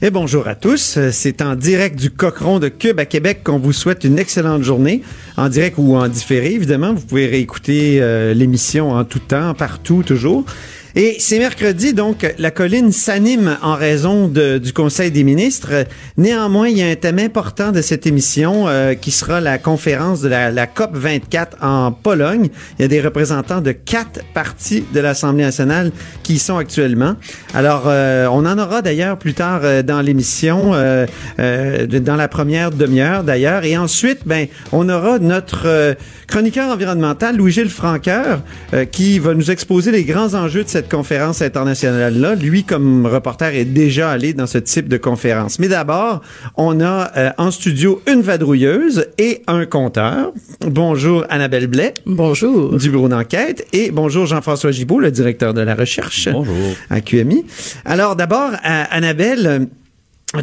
Et bonjour à tous. C'est en direct du Cochon de Cube à Québec qu'on vous souhaite une excellente journée. En direct ou en différé, évidemment. Vous pouvez réécouter euh, l'émission en tout temps, partout, toujours. Et c'est mercredi, donc la colline s'anime en raison de, du Conseil des ministres. Néanmoins, il y a un thème important de cette émission euh, qui sera la conférence de la, la, COP 24 en Pologne. Il y a des représentants de quatre partis de l'Assemblée nationale qui y sont actuellement. Alors, euh, on en aura d'ailleurs plus tard euh, dans l'émission, euh, euh, dans la première demi-heure d'ailleurs. Et ensuite, ben, on aura notre chroniqueur environnemental, Louis-Gilles Franqueur, qui va nous exposer les grands enjeux de cette conférence internationale-là. Lui, comme reporter, est déjà allé dans ce type de conférence. Mais d'abord, on a euh, en studio une vadrouilleuse et un compteur. Bonjour Annabelle Blais. Bonjour. Du bureau d'enquête. Et bonjour Jean-François Gibault, le directeur de la recherche. Bonjour. À QMI. Alors d'abord, Annabelle,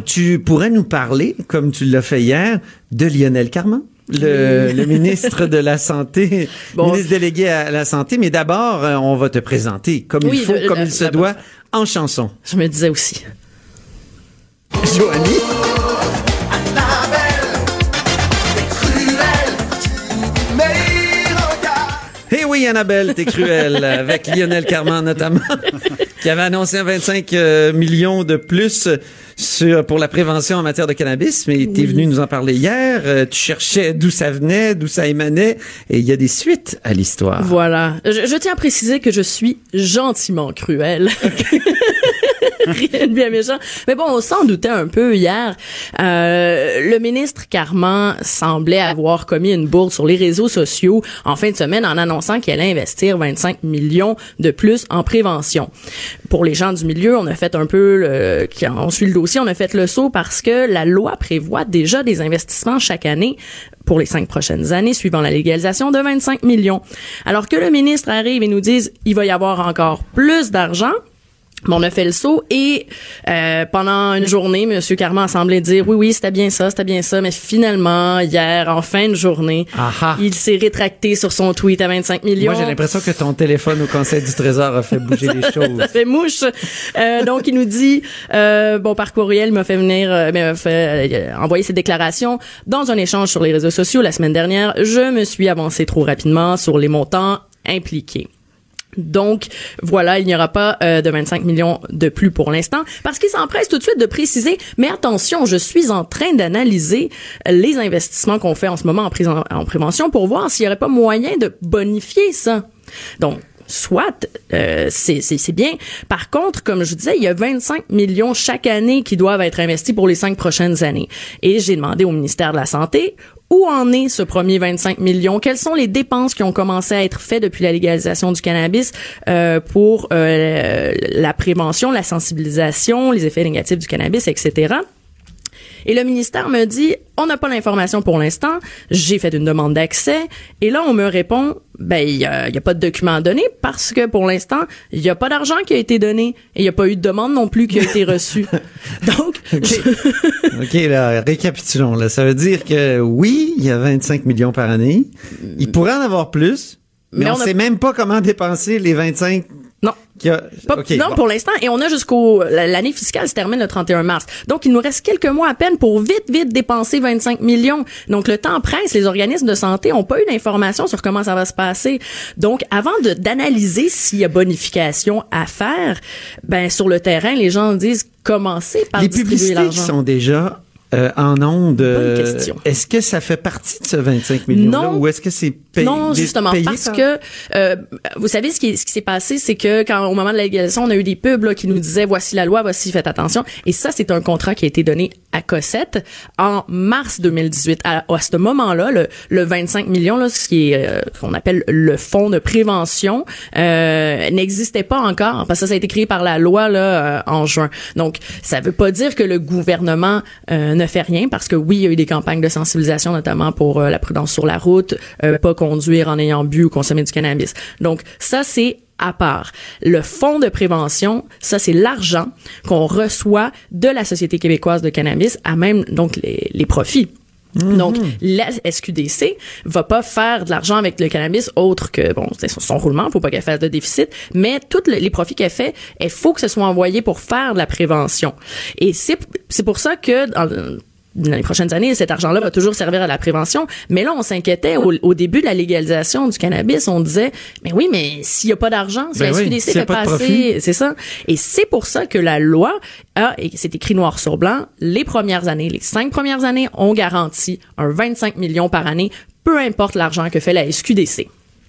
tu pourrais nous parler, comme tu l'as fait hier, de Lionel Carman? Le, le, ministre de la Santé, bon. ministre délégué à la Santé. Mais d'abord, euh, on va te présenter comme oui, il faut, le, comme il se doit, en chanson. Je me disais aussi. Joanie. Eh oui, Annabelle, t'es cruelle, avec Lionel Carman notamment, qui avait annoncé un 25 euh, millions de plus sur, pour la prévention en matière de cannabis, mais tu es venu nous en parler hier. Euh, tu cherchais d'où ça venait, d'où ça émanait, et il y a des suites à l'histoire. Voilà. Je, je, tiens à préciser que je suis gentiment cruelle. Rien de bien méchant. Mais bon, on s'en doutait un peu hier. Euh, le ministre Carman semblait avoir commis une bourde sur les réseaux sociaux en fin de semaine en annonçant qu'il allait investir 25 millions de plus en prévention. Pour les gens du milieu, on a fait un peu, le, on suit le dossier, on a fait le saut parce que la loi prévoit déjà des investissements chaque année pour les cinq prochaines années suivant la légalisation de 25 millions. Alors que le ministre arrive et nous dise il va y avoir encore plus d'argent, on a fait le saut et euh, pendant une journée, M. Carman semblait dire oui, oui, c'était bien ça, c'était bien ça, mais finalement, hier, en fin de journée, Aha. il s'est rétracté sur son tweet à 25 millions. Moi, j'ai l'impression que ton téléphone au Conseil du Trésor a fait bouger les choses. ça fait mouche. Euh, donc, il nous dit, euh, bon, par courriel, il m'a fait venir, euh, m'a fait envoyer ses déclarations dans un échange sur les réseaux sociaux la semaine dernière. Je me suis avancé trop rapidement sur les montants impliqués. Donc, voilà, il n'y aura pas euh, de 25 millions de plus pour l'instant, parce qu'il s'empresse tout de suite de préciser, mais attention, je suis en train d'analyser les investissements qu'on fait en ce moment en, pré en prévention pour voir s'il n'y aurait pas moyen de bonifier ça. Donc, soit, euh, c'est bien. Par contre, comme je disais, il y a 25 millions chaque année qui doivent être investis pour les cinq prochaines années. Et j'ai demandé au ministère de la Santé où en est ce premier 25 millions? Quelles sont les dépenses qui ont commencé à être faites depuis la légalisation du cannabis euh, pour euh, la prévention, la sensibilisation, les effets négatifs du cannabis, etc.? Et le ministère me dit, on n'a pas l'information pour l'instant. J'ai fait une demande d'accès. Et là, on me répond, ben, il n'y a, a, pas de document à donner parce que pour l'instant, il n'y a pas d'argent qui a été donné et il n'y a pas eu de demande non plus qui a été reçue. Donc, OK, là, récapitulons. Là. Ça veut dire que oui, il y a 25 millions par année. Il pourrait en avoir plus, mais, mais on ne sait même pas comment dépenser les 25 non. A... Pas, okay, non, bon. pour l'instant. Et on a jusqu'au... L'année fiscale se termine le 31 mars. Donc, il nous reste quelques mois à peine pour vite, vite dépenser 25 millions. Donc, le temps presse. Les organismes de santé ont pas eu d'informations sur comment ça va se passer. Donc, avant d'analyser s'il y a bonification à faire, ben sur le terrain, les gens disent commencer par les distribuer l'argent. qui sont déjà euh, en ondes, euh, est-ce que ça fait partie de ce 25 millions-là ou est-ce que c'est payé? Non, justement, parce par... que euh, vous savez ce qui, ce qui s'est passé, c'est que quand au moment de la légalisation, on a eu des pubs là, qui nous disaient voici la loi, voici faites attention, et ça c'est un contrat qui a été donné à Cossette en mars 2018. À, à ce moment-là, le, le 25 millions, là, ce qui est euh, qu'on appelle le fonds de prévention, euh, n'existait pas encore parce que ça, a été créé par la loi là euh, en juin. Donc, ça veut pas dire que le gouvernement euh, ne fait rien parce que oui, il y a eu des campagnes de sensibilisation, notamment pour la prudence sur la route, pas conduire en ayant bu ou consommer du cannabis. Donc, ça, c'est à part. Le fonds de prévention, ça c'est l'argent qu'on reçoit de la Société québécoise de cannabis à même donc les, les profits. Donc, la SQDC va pas faire de l'argent avec le cannabis autre que, bon, c'est son, son roulement, faut pas qu'elle fasse de déficit, mais tous les profits qu'elle fait, il faut que ce soit envoyé pour faire de la prévention. Et c'est, c'est pour ça que, dans les prochaines années, cet argent-là va toujours servir à la prévention. Mais là, on s'inquiétait au, au, début de la légalisation du cannabis. On disait, mais oui, mais s'il y a pas d'argent, si Ben la oui, SQDC a fait pas pas de assez, c'est ça. Et c'est pour ça que la loi a, et c'est écrit noir sur blanc, les premières années, les cinq premières années, on garantit un 25 millions par année, peu importe l'argent que fait la SQDC.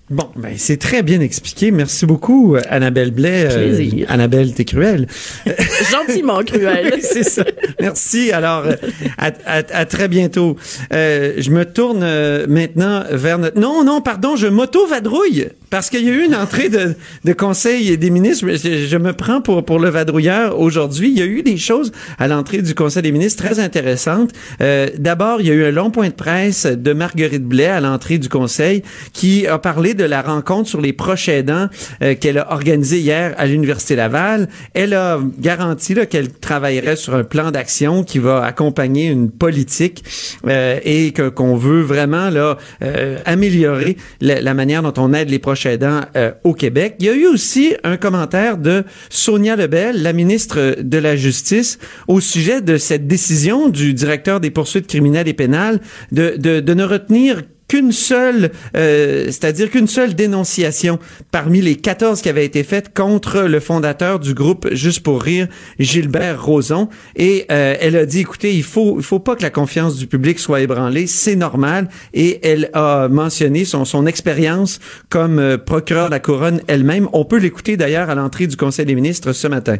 Bon, ben c'est très bien expliqué. Merci beaucoup, euh, Annabelle Blais. Euh, Plaisir. Annabelle, t'es cruelle. Gentiment cruel. Oui, c'est ça. Merci. Alors, euh, à, à, à très bientôt. Euh, je me tourne euh, maintenant vers notre... Non, non, pardon, je m'auto-vadrouille parce qu'il y a eu une entrée de, de conseil des ministres. Je, me prends pour, pour le vadrouilleur aujourd'hui. Il y a eu des choses à l'entrée du conseil des ministres très intéressantes. Euh, D'abord, il y a eu un long point de presse de Marguerite Blais à l'entrée du conseil qui a parlé de la rencontre sur les proches aidants euh, qu'elle a organisée hier à l'Université Laval. Elle a garanti qu'elle travaillerait sur un plan d'action qui va accompagner une politique euh, et qu'on veut vraiment là euh, améliorer la, la, manière dont on aide les proches euh, au Québec. Il y a eu aussi un commentaire de Sonia Lebel, la ministre de la Justice, au sujet de cette décision du directeur des poursuites criminelles et pénales de, de, de ne retenir qu'une seule, euh, c'est-à-dire qu'une seule dénonciation parmi les 14 qui avaient été faites contre le fondateur du groupe Juste pour rire, Gilbert Rozon. Et euh, elle a dit, écoutez, il faut, il faut pas que la confiance du public soit ébranlée, c'est normal. Et elle a mentionné son, son expérience comme euh, procureur de la couronne elle-même. On peut l'écouter d'ailleurs à l'entrée du Conseil des ministres ce matin.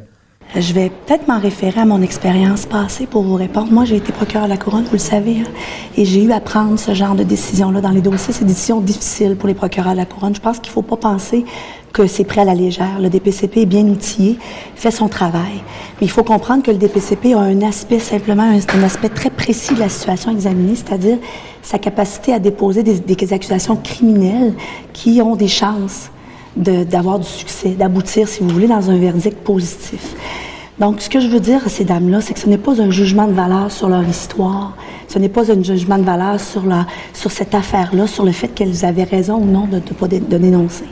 Je vais peut-être m'en référer à mon expérience passée pour vous répondre. Moi, j'ai été procureur de la couronne, vous le savez, hein, et j'ai eu à prendre ce genre de décision-là dans les dossiers. C'est des décisions difficiles pour les procureurs de la couronne. Je pense qu'il ne faut pas penser que c'est pris à la légère. Le DPCP est bien outillé, fait son travail. Mais il faut comprendre que le DPCP a un aspect simplement, un, un aspect très précis de la situation examinée, c'est-à-dire sa capacité à déposer des, des accusations criminelles qui ont des chances d'avoir du succès, d'aboutir, si vous voulez, dans un verdict positif. Donc, ce que je veux dire à ces dames-là, c'est que ce n'est pas un jugement de valeur sur leur histoire, ce n'est pas un jugement de valeur sur, la, sur cette affaire-là, sur le fait qu'elles avaient raison ou non de ne pas dénoncer.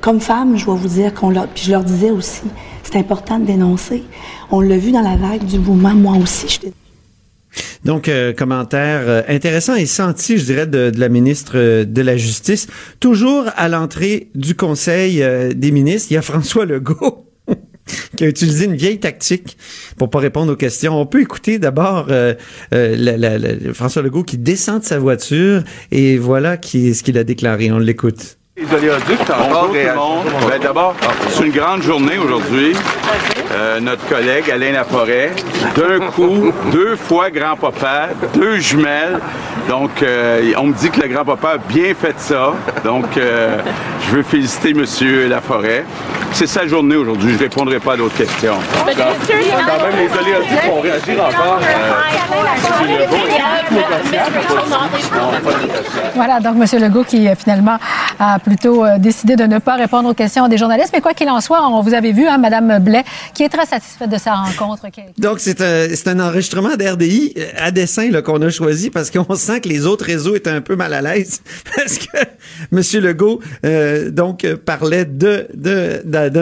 Comme femme, je dois vous dire qu'on leur, puis je leur disais aussi, c'est important de dénoncer. On l'a vu dans la vague du mouvement, moi aussi, je donc, euh, commentaire euh, intéressant et senti, je dirais, de, de, la ministre euh, de la Justice. Toujours à l'entrée du Conseil euh, des ministres, il y a François Legault qui a utilisé une vieille tactique pour pas répondre aux questions. On peut écouter d'abord euh, François Legault qui descend de sa voiture et voilà qui, ce qu'il a déclaré. On l'écoute. Bonjour tout le monde. Ben, D'abord, c'est une grande journée aujourd'hui. Euh, notre collègue Alain Laforêt, d'un coup, deux fois grand-papa, deux jumelles. Donc, euh, on me dit que le grand-papa a bien fait ça. Donc, euh, je veux féliciter M. Laforêt. C'est sa journée aujourd'hui. Je ne répondrai pas à d'autres questions. Quand même, les oléoducs vont réagir encore. Voilà, donc M. Legault qui finalement a plutôt décidé de ne pas répondre aux questions des journalistes. Mais quoi qu'il en soit, on vous avez vu, hein, Mme Blais, qui est très satisfaite de sa rencontre. Donc, c'est un, enregistrement d'RDI à dessein qu'on a choisi parce qu'on sent que les autres réseaux étaient un peu mal à l'aise parce que M. Legault euh, donc parlait de,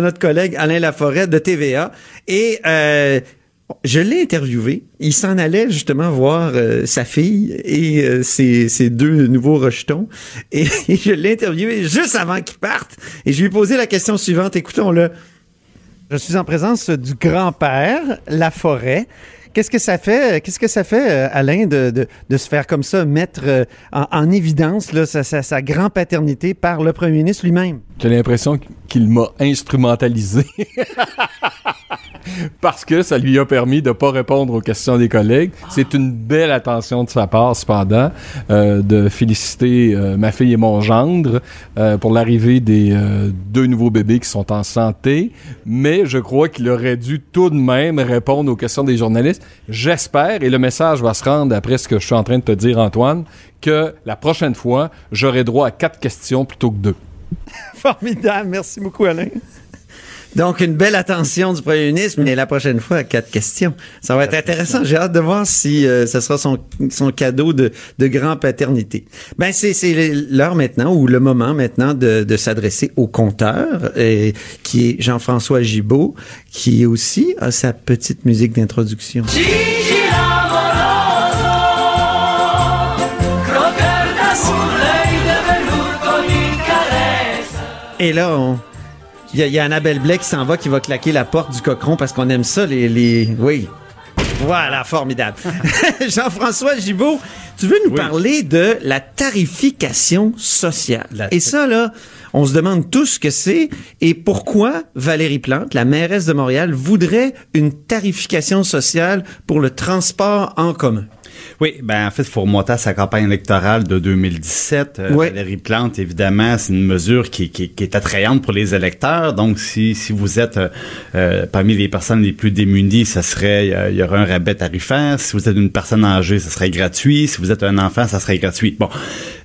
notre collègue Alain Laforêt de TVA et euh, je l'ai interviewé. Il s'en allait justement voir euh, sa fille et euh, ses, ses, deux nouveaux rejetons. Et, et je l'ai interviewé juste avant qu'il parte. Et je lui ai posé la question suivante. Écoutons-le. Je suis en présence du grand-père Laforêt. Qu'est-ce que ça fait, qu'est-ce que ça fait, Alain, de, de, se faire comme ça, mettre en, en évidence là, sa, sa, sa grand-paternité par le premier ministre lui-même? J'ai l'impression qu'il m'a instrumentalisé. parce que ça lui a permis de pas répondre aux questions des collègues. C'est une belle attention de sa part, cependant, euh, de féliciter euh, ma fille et mon gendre euh, pour l'arrivée des deux nouveaux bébés qui sont en santé. Mais je crois qu'il aurait dû tout de même répondre aux questions des journalistes. J'espère, et le message va se rendre après ce que je suis en train de te dire, Antoine, que la prochaine fois, j'aurai droit à quatre questions plutôt que deux. Formidable. Merci beaucoup, Alain. Donc, une belle attention du premier ministre, mais la prochaine fois, quatre questions. Ça va être intéressant. J'ai hâte de voir si euh, ce sera son, son cadeau de, de grand-paternité. Ben, c'est, c'est l'heure maintenant, ou le moment maintenant, de, de s'adresser au compteur, euh, qui est Jean-François Gibault, qui aussi a sa petite musique d'introduction. Et là, on... Il y, y a Annabelle Blais qui s'en va, qui va claquer la porte du cochon parce qu'on aime ça, les, les... Oui. Voilà, formidable. Jean-François Gibault, tu veux nous parler de la tarification sociale? Et ça, là, on se demande tous ce que c'est et pourquoi Valérie Plante, la mairesse de Montréal, voudrait une tarification sociale pour le transport en commun. Oui, ben en fait, il faut remonter à sa campagne électorale de 2017. Euh, Oui. Valérie Plante, évidemment, c'est une mesure qui, qui, qui est attrayante pour les électeurs. Donc, si, si vous êtes euh, euh, parmi les personnes les plus démunies, ça serait, euh, il y aurait un rabais tarifaire. Si vous êtes une personne âgée, ça serait gratuit. Si vous êtes un enfant, ça serait gratuit. Bon,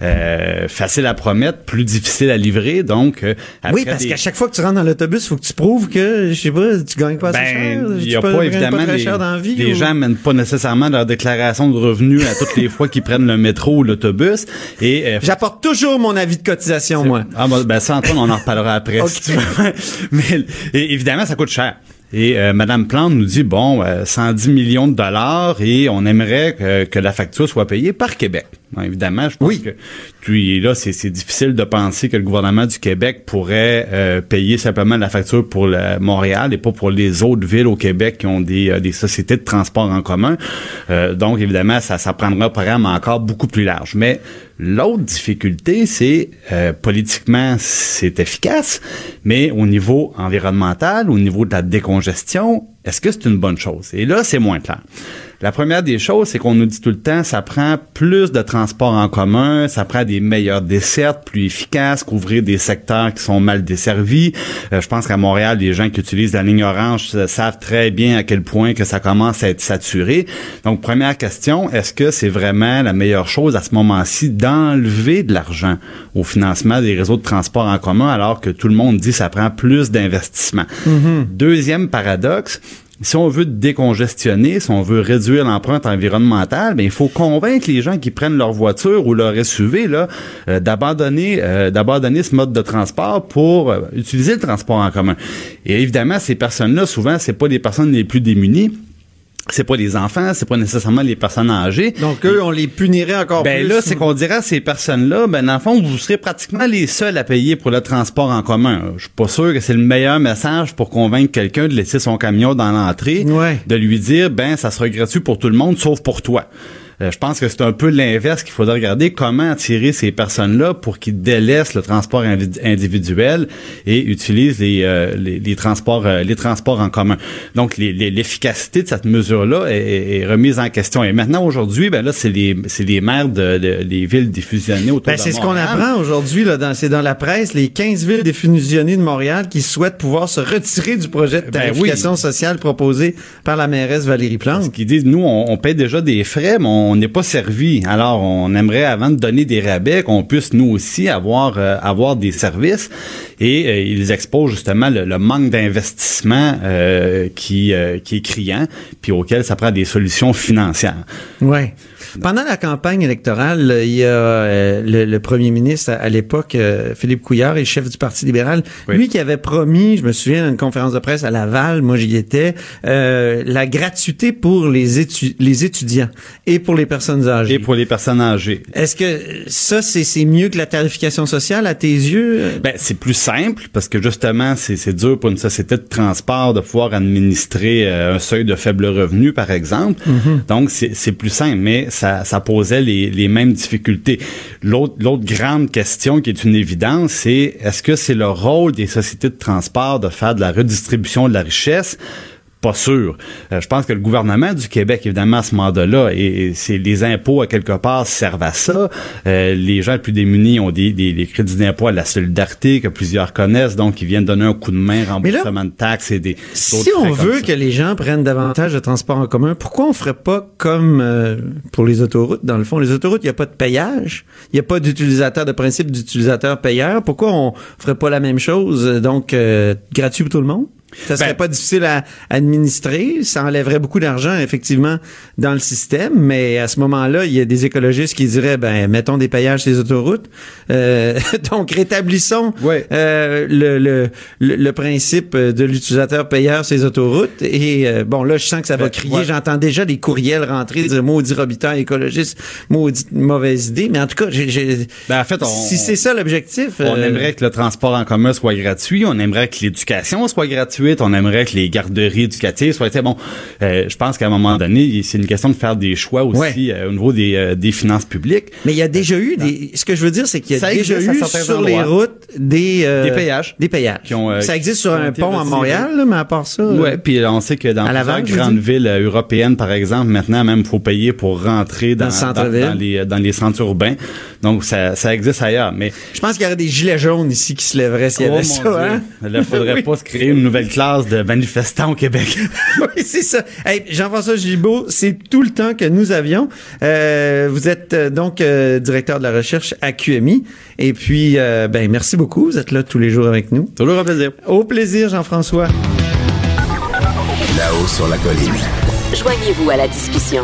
euh, facile à promettre, plus difficile à livrer. Donc, oui, parce des- qu'à chaque fois que tu rentres dans l'autobus, il faut que tu prouves que, je sais pas, tu gagnes pas assez cher. Ben, il tu y a pas évidemment les, cher dans la vie, les ou- gens mènent pas nécessairement leur déclaration de revenus à toutes les fois qu'ils prennent le métro ou l'autobus et euh, J'apporte toujours mon avis de cotisation, moi. ah ben, ça Antoine on en reparlera après Ok. si tu veux. mais et, évidemment ça coûte cher et euh, Madame Plante nous dit bon euh, 110 millions de dollars et on aimerait que, que la facture soit payée par Québec. Bon, évidemment, je pense Oui. que puis là c'est difficile de penser que le gouvernement du Québec pourrait euh, payer simplement la facture pour Montréal et pas pour les autres villes au Québec qui ont des, euh, des sociétés de transport en commun. Euh, donc évidemment ça ça prendra un programme encore beaucoup plus large. Mais l'autre difficulté c'est euh, politiquement c'est efficace, mais au niveau environnemental, au niveau de la décongestion, est-ce que c'est une bonne chose? Et là c'est moins clair. La première des choses, c'est qu'on nous dit tout le temps, ça prend plus de transports en commun, ça prend des meilleures dessertes, plus efficaces, couvrir des secteurs qui sont mal desservis. Euh, je pense qu'à Montréal, les gens qui utilisent la ligne orange euh, savent très bien à quel point que ça commence à être saturé. Donc, première question, est-ce que c'est vraiment la meilleure chose à ce moment-ci d'enlever de l'argent au financement des réseaux de transport en commun alors que tout le monde dit que ça prend plus d'investissement? Deuxième paradoxe, si on veut décongestionner, si on veut réduire l'empreinte environnementale, ben il faut convaincre les gens qui prennent leur voiture ou leur SUV là euh, d'abandonner euh, d'abandonner ce mode de transport pour euh, utiliser le transport en commun. Et évidemment, ces personnes-là, souvent, c'est pas les personnes les plus démunies. C'est pas les enfants, c'est pas nécessairement les personnes âgées. Donc, eux, on les punirait encore Ben plus. là, c'est qu'on dirait à ces personnes-là, ben dans le fond, vous serez pratiquement les seuls à payer pour le transport en commun. Je suis pas sûr que c'est le meilleur message pour convaincre quelqu'un de laisser son camion dans l'entrée, Ouais. de lui dire ben ça sera gratuit pour tout le monde sauf pour toi. Euh, je pense que c'est un peu l'inverse qu'il faudrait regarder comment attirer ces personnes-là pour qu'ils délaissent le transport individuel et utilisent les, euh, les, les transports euh, les transports en commun? Donc l'efficacité de cette mesure-là est, remise en question. Et maintenant aujourd'hui, ben là c'est les c'est les maires de, de- les villes diffusionnées autour Ben, de c'est ce qu'on apprend aujourd'hui, là, dans, c'est dans la presse, les 15 villes défusionnées de Montréal qui souhaitent pouvoir se retirer du projet de Ben tarification sociale proposé par la mairesse Valérie Plante. qui disent nous on, on paie déjà des frais mais on n'est pas servi. Alors on aimerait avant de donner des rabais qu'on puisse nous aussi avoir euh, avoir des services et euh, ils exposent justement le, le manque d'investissement euh, qui qui est criant puis auquel ça prend des solutions financières. Ouais. Pendant la campagne électorale, euh, il y a euh, le, le premier ministre à, à l'époque, euh, Philippe Couillard, et chef du Parti libéral, Oui. lui qui avait promis, je me souviens, une conférence de presse à Laval, moi j'y étais, euh, la gratuité pour les, étu- les étudiants et pour les personnes âgées. Et pour les personnes âgées. Est-ce que ça, c'est c'est mieux que la tarification sociale à tes yeux? Ben, c'est plus simple parce que justement, c'est c'est dur pour une société de transport de pouvoir administrer euh, un seuil de faible revenu, par exemple. Donc, c'est c'est plus simple, mais ça, ça posait les, mêmes difficultés. L'autre l'autre grande question qui est une évidence, c'est est-ce que c'est le rôle des sociétés de transport de faire de la redistribution de la richesse pas sûr. Euh, je pense que le gouvernement du Québec, évidemment, à ce mandat-là, et, et c'est les impôts à quelque part servent à ça. Euh, les gens les plus démunis ont des, des, des crédits d'impôt à la solidarité que plusieurs connaissent, donc ils viennent donner un coup de main, remboursement de taxes et des. Si on veut que les gens prennent davantage de transports en commun, pourquoi on ferait pas comme euh, pour les autoroutes? Dans le fond, les autoroutes, il n'y a pas de payage, il n'y a pas d'utilisateur, de principe d'utilisateur payeur. Pourquoi on ferait pas la même chose, donc euh, gratuit pour tout le monde? Ça serait Ben- pas difficile à administrer, ça enlèverait beaucoup d'argent effectivement dans le système, mais à ce moment-là, il y a des écologistes qui diraient ben mettons des payages sur les autoroutes. Euh, donc rétablissons euh, le, le, le, le principe de l'utilisateur payeur sur les autoroutes. Et euh, bon là je sens que ça va Ben, crier, ouais. j'entends déjà des courriels rentrer dire maudit Robitaille écologiste, maudite mauvaise idée, mais en tout cas, j'ai, j'ai- Ben, en fait, on- si c'est ça l'objectif, On euh, aimerait que le transport en commun soit gratuit, on aimerait que l'éducation soit gratuite, on aimerait que les garderies éducatives soient... Bon, euh, je pense qu'à un moment donné, c'est une question de faire des choix aussi euh, au niveau des, euh, des finances publiques. Mais il y a déjà eu des. Ce que je veux dire, c'est qu'il y a Ça déjà eu sur les routes des Des péages. Des péages. Qui ont, ça existe sur un pont à. Montréal, là, mais à part ça. Ouais, puis on sait que dans plusieurs grandes villes européennes, par exemple, maintenant même, faut payer pour rentrer dans, Dans le centre-ville. dans, dans les dans les centres urbains. Donc ça, ça existe ailleurs, mais Je pense qu'il y aurait des gilets jaunes ici qui se lèveraient s'il y Oh, avait mon ça. Dieu. Hein? Là, il faudrait Oui. pas se créer une nouvelle classe de manifestants au Québec. oui, c'est ça. Hey, Jean-François Gibault, c'est tout le temps que nous avions. Euh, vous êtes euh, donc euh, directeur de la recherche à QMI. Et puis, euh, ben merci beaucoup. Vous êtes là tous les jours avec nous. Toujours un plaisir. Au plaisir, Jean-François. Là-haut sur la colline. Joignez-vous à la discussion.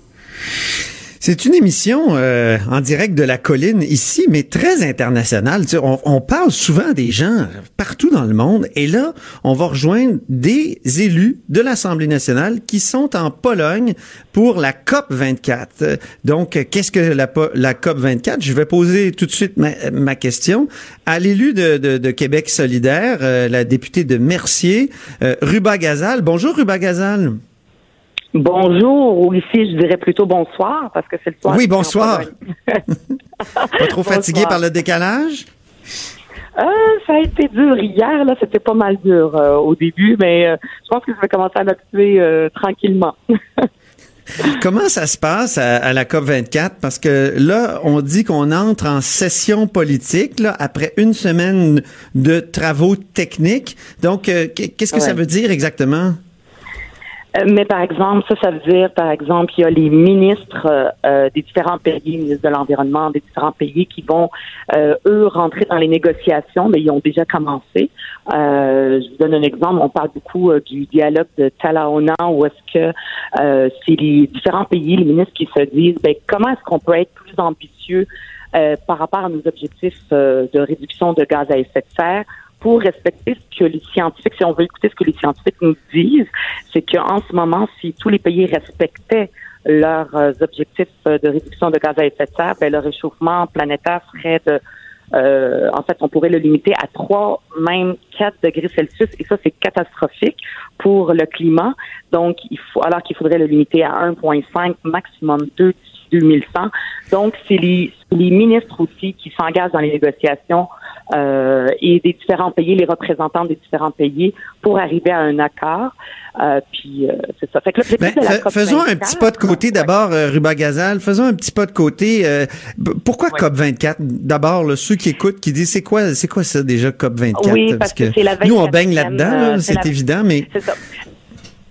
C'est une émission euh, en direct de la colline ici, mais très internationale. On, parle souvent des gens partout dans le monde, et là, on va rejoindre des élus de l'Assemblée nationale qui sont en Pologne pour la COP 24. Euh, Donc, qu'est-ce que la, COP 24 Je vais poser tout de suite ma, question à l'élu de Québec solidaire, euh, la députée de Mercier, euh, Ruba Gazal. Bonjour, Ruba Gazal. Bonjour, ou ici je dirais plutôt bonsoir parce que c'est le soir. Oui, bonsoir. Pas trop fatigué Bonsoir. par le décalage? Euh, ça a été dur hier, là, c'était pas mal dur euh, au début, mais euh, je pense que je vais commencer à m'habituer tranquillement. Comment ça se passe à, à la COP 24 Parce que là, on dit qu'on entre en session politique là, après une semaine de travaux techniques. Donc, qu'est-ce que ça veut dire exactement? Mais par exemple, ça, ça veut dire, par exemple, il y a les ministres euh, euh, des différents pays, ministres de l'Environnement des différents pays qui vont, euh, eux, rentrer dans les négociations, mais ils ont déjà commencé. Euh, je vous donne un exemple. On parle beaucoup euh, du dialogue de Talaona, où est-ce que euh, c'est les différents pays, les ministres qui se disent, ben, comment est-ce qu'on peut être plus ambitieux euh, par rapport à nos objectifs euh, de réduction de gaz à effet de serre? Pour respecter ce que les scientifiques, si on veut écouter ce que les scientifiques nous disent, c'est qu'en ce moment, si tous les pays respectaient leurs euh, objectifs euh, de réduction de gaz à effet de serre, ben, le réchauffement planétaire serait de euh, en fait, on pourrait le limiter à 3, même 4 degrés Celsius, et ça, c'est catastrophique pour le climat. Donc, il faut, alors qu'il faudrait le limiter à 1,5, maximum 2 d'ici 2100. Donc, c'est les, les ministres aussi qui s'engagent dans les négociations euh, et des différents pays, les représentants des différents pays, pour arriver à un accord. Euh, puis, euh, c'est ça. Fait que l'objectif Ben, de la fa- COP faisons un 24, petit pas de côté d'abord, Ruba Gazal. Faisons un petit pas de côté. pourquoi COP 24 D'abord, ceux qui écoutent, qui disent c'est quoi, c'est quoi ça déjà COP 24 Oui, parce que la nous on baigne 24e, là-dedans, là, c'est évident, mais C'est ça.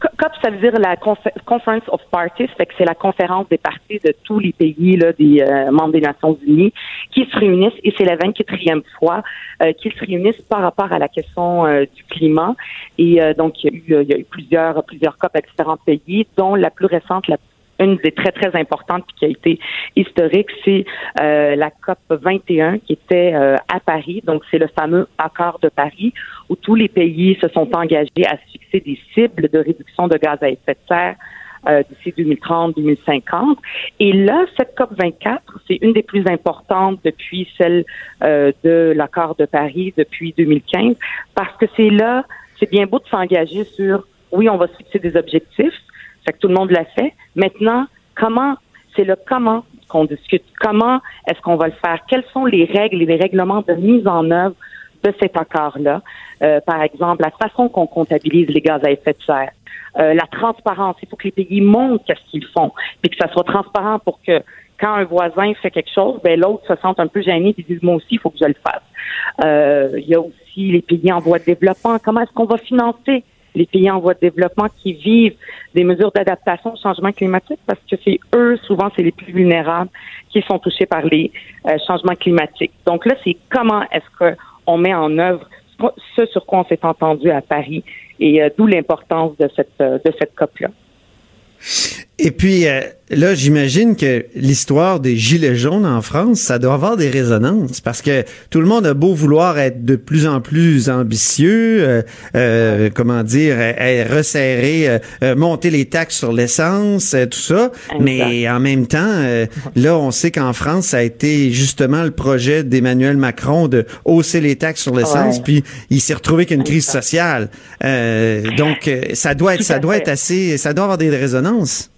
Co- COP, ça veut dire la Conf- Conference of Parties, fait que c'est la conférence des parties de tous les pays là, des euh, membres des Nations Unies qui se réunissent et c'est la 24e fois euh, qu'ils se réunissent par rapport à la question euh, du climat. Et donc, il y, a eu, plusieurs, plusieurs COP avec différents pays, dont la plus récente, la une des très, très importantes qui a été historique, c'est euh, la COP 21 qui était euh, à Paris. Donc, c'est le fameux accord de Paris où tous les pays se sont engagés à fixer des cibles de réduction de gaz à effet de serre euh, d'ici 2030-2050. Et là, cette COP 24, c'est une des plus importantes depuis celle euh, de l'accord de Paris depuis 2015, parce que c'est là, c'est bien beau de s'engager sur, oui, on va se fixer des objectifs, que tout le monde l'a fait. Maintenant, comment C'est le comment qu'on discute. Comment est-ce qu'on va le faire? Quelles sont les règles et les règlements de mise en œuvre de cet accord-là? Euh, par exemple, la façon qu'on comptabilise les gaz à effet de serre. Euh, la transparence. Il faut que les pays montrent qu'est-ce qu'ils font, puis que ça soit transparent pour que quand un voisin fait quelque chose, ben l'autre se sente un peu gêné et dise moi aussi il faut que je le fasse. Euh, il y a aussi les pays en voie de développement. Comment est-ce qu'on va financer les pays en voie de développement qui vivent des mesures d'adaptation au changement climatique parce que c'est eux souvent c'est les plus vulnérables qui sont touchés par les euh, changements climatiques. Donc là c'est comment est-ce qu'on met en œuvre ce sur quoi on s'est entendu à Paris et d'où l'importance de cette de cette COP là. Et puis, euh, là, j'imagine que l'histoire des Gilets jaunes en France, ça doit avoir des résonances parce que tout le monde a beau vouloir être de plus en plus ambitieux, euh, euh, comment dire, resserrer, monter les taxes sur l'essence, tout ça. Mais en même temps, là, on sait qu'en France, ça a été justement le projet d'Emmanuel Macron de hausser les taxes sur l'essence, puis il s'est retrouvé avec une crise sociale. donc, ça doit être, ça doit être assez, ça doit avoir des résonances.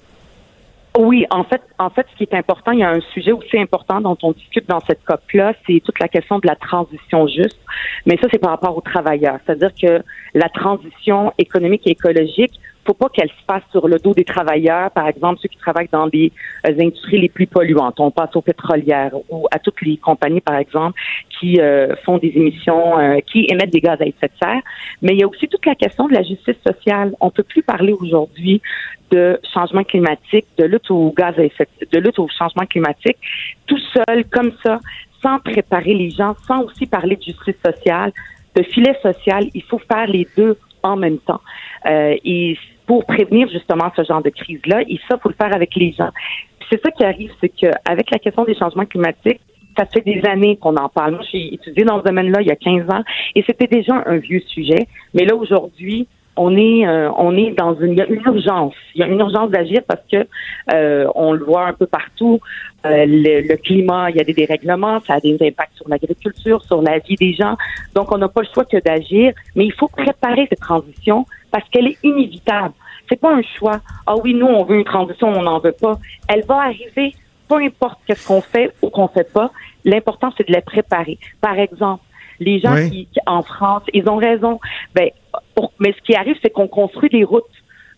Oui, en fait, en fait, ce qui est important, il y a un sujet aussi important dont on discute dans cette COP-là, c'est toute la question de la transition juste. Mais ça, c'est par rapport aux travailleurs. C'est-à-dire que la transition économique et écologique, faut pas qu'elle se fasse sur le dos des travailleurs, par exemple ceux qui travaillent dans des euh, industries les plus polluantes. On passe aux pétrolières ou à toutes les compagnies, par exemple, qui euh, font des émissions, euh, qui émettent des gaz à effet de serre. Mais il y a aussi toute la question de la justice sociale. On peut plus parler aujourd'hui de changement climatique, de lutte au gaz à effet, de lutte au changement climatique, tout seul comme ça, sans préparer les gens, sans aussi parler de justice sociale, de filet social. Il faut faire les deux en même temps. Euh, et pour prévenir justement ce genre de crise-là, et ça, faut le faire avec les gens. C'est ça qui arrive, c'est qu'avec la question des changements climatiques, ça fait des années qu'on en parle. Moi, j'ai étudié dans ce domaine-là il y a 15 ans et c'était déjà un vieux sujet. Mais là, aujourd'hui, on est euh, on est dans une, urgence. Il y a une urgence d'agir parce que euh, on le voit un peu partout. Euh, le, climat, il y a des dérèglements, ça a des impacts sur l'agriculture, sur la vie des gens. Donc on n'a pas le choix que d'agir, mais il faut préparer cette transition parce qu'elle est inévitable. C'est pas un choix. Ah oui, nous on veut une transition, on n'en veut pas. Elle va arriver, peu importe qu'est-ce qu'on fait ou qu'on fait pas. L'important c'est de la préparer. Par exemple les gens qui, en France, ils ont raison. Ben, mais ce qui arrive, c'est qu'on construit des routes.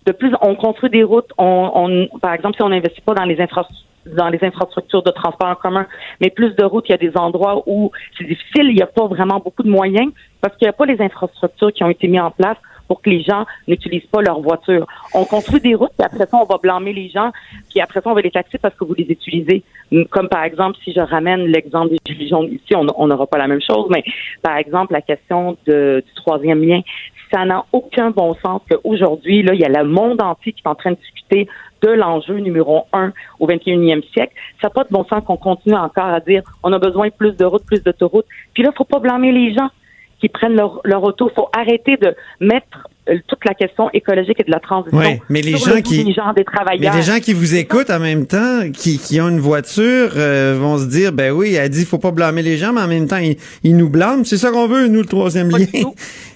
De plus, on construit des routes. On, par exemple, si on n'investit pas dans les infrastructures de transport en commun, mais plus de routes, il y a des endroits où c'est difficile, il n'y a pas vraiment beaucoup de moyens parce qu'il n'y a pas les infrastructures qui ont été mises en place pour que les gens n'utilisent pas leur voiture. On construit des routes, puis après ça, on va blâmer les gens, puis après ça, on va les taxer parce que vous les utilisez. Comme par exemple, si je ramène l'exemple des gilets ici, on n'aura pas la même chose, mais par exemple, la question de, du troisième lien, ça n'a aucun bon sens qu'aujourd'hui, là, il y a le monde entier qui est en train de discuter de l'enjeu numéro un au 21e siècle. Ça n'a pas de bon sens qu'on continue encore à dire on a besoin de plus de routes, plus d'autoroutes. Puis là, il faut pas blâmer les gens qui prennent leur, leur auto. Il faut arrêter de mettre euh, toute la question écologique et de la transition. Oui, mais les gens qui, gens des travailleurs. Mais les gens qui vous écoutent en même temps, qui, qui ont une voiture, euh, vont se dire, ben oui, elle dit, faut pas blâmer les gens, mais en même temps, ils, nous blâment. C'est ça qu'on veut, nous, le troisième lien.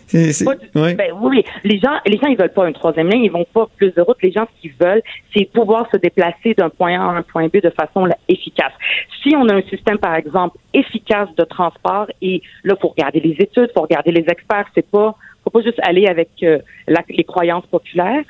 Ben oui, les gens, les gens, ils veulent pas un troisième lien, ils vont pas plus de route. Les gens, ce qu'ils veulent, c'est pouvoir se déplacer d'un point A à un point B de façon efficace. Si on a un système, par exemple, efficace de transport, et là, faut regarder les études, faut regarder les experts, c'est pas, faut pas juste aller avec euh, les croyances populaires.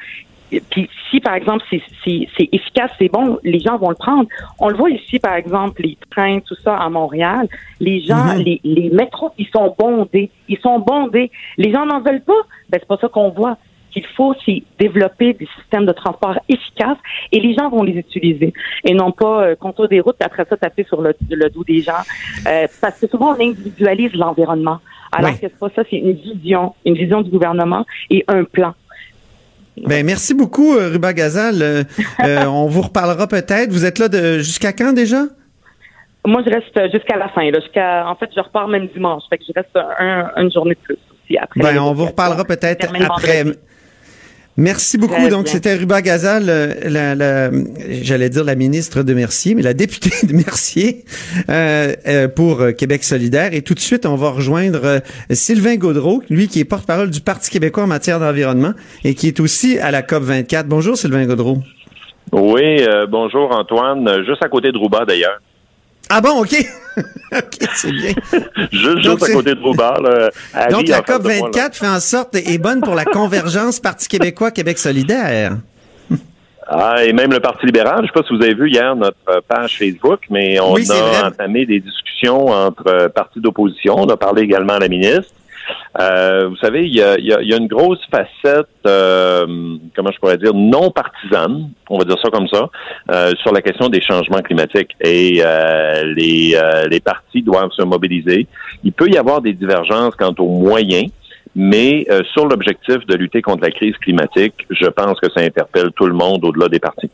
Puis si, par exemple, c'est efficace, c'est bon, les gens vont le prendre. On le voit ici, par exemple, les trains, tout ça à Montréal. Les gens, mhm. les, les métros, ils sont bondés. Ils sont bondés. Les gens n'en veulent pas. Ben, c'est pas ça qu'on voit. Qu'il faut, c'est développer des systèmes de transport efficaces et les gens vont les utiliser. Et non pas euh, contour des routes après ça taper sur le, le dos des gens. Euh, parce que souvent, on individualise l'environnement. Alors que c'est pas ça, c'est une vision, une vision du gouvernement et un plan. Ben merci beaucoup, euh, Ruba Gazal. Euh, euh, on vous reparlera peut-être. Vous êtes là de jusqu'à quand déjà? Moi, je reste jusqu'à la fin. Jusqu'à, en fait, je repars même dimanche. Fait que je reste une journée de plus aussi après. Ben, on vous reparlera peut-être après. Merci beaucoup. Donc, c'était Ruba Gazal, la, j'allais dire la ministre de Mercier, mais la députée de Mercier euh, euh, pour Québec solidaire. Et tout de suite, on va rejoindre euh, Sylvain Gaudreau, lui qui est porte-parole du Parti québécois en matière d'environnement et qui est aussi à la COP 24. Bonjour, Sylvain Gaudreau. Oui, euh, bonjour Antoine, juste à côté de Rouba d'ailleurs. Ah bon, OK. OK, c'est bien. juste, juste à côté de Rouba. Là, à Donc la en face COP de moi, là. 24 fait en sorte est bonne pour la convergence Parti québécois Québec solidaire. Ah, et même le Parti libéral, je sais pas si vous avez vu hier notre euh, page Facebook, mais on Oui, a entamé des discussions entre euh, partis d'opposition. On a parlé également à la ministre. Euh, vous savez, il y a, y y a une grosse facette, euh, comment je pourrais dire, non partisane, on va dire ça comme ça, euh, sur la question des changements climatiques. Et euh, les, les partis doivent se mobiliser. Il peut y avoir des divergences quant aux moyens, mais sur l'objectif de lutter contre la crise climatique, je pense que ça interpelle tout le monde au-delà des partis.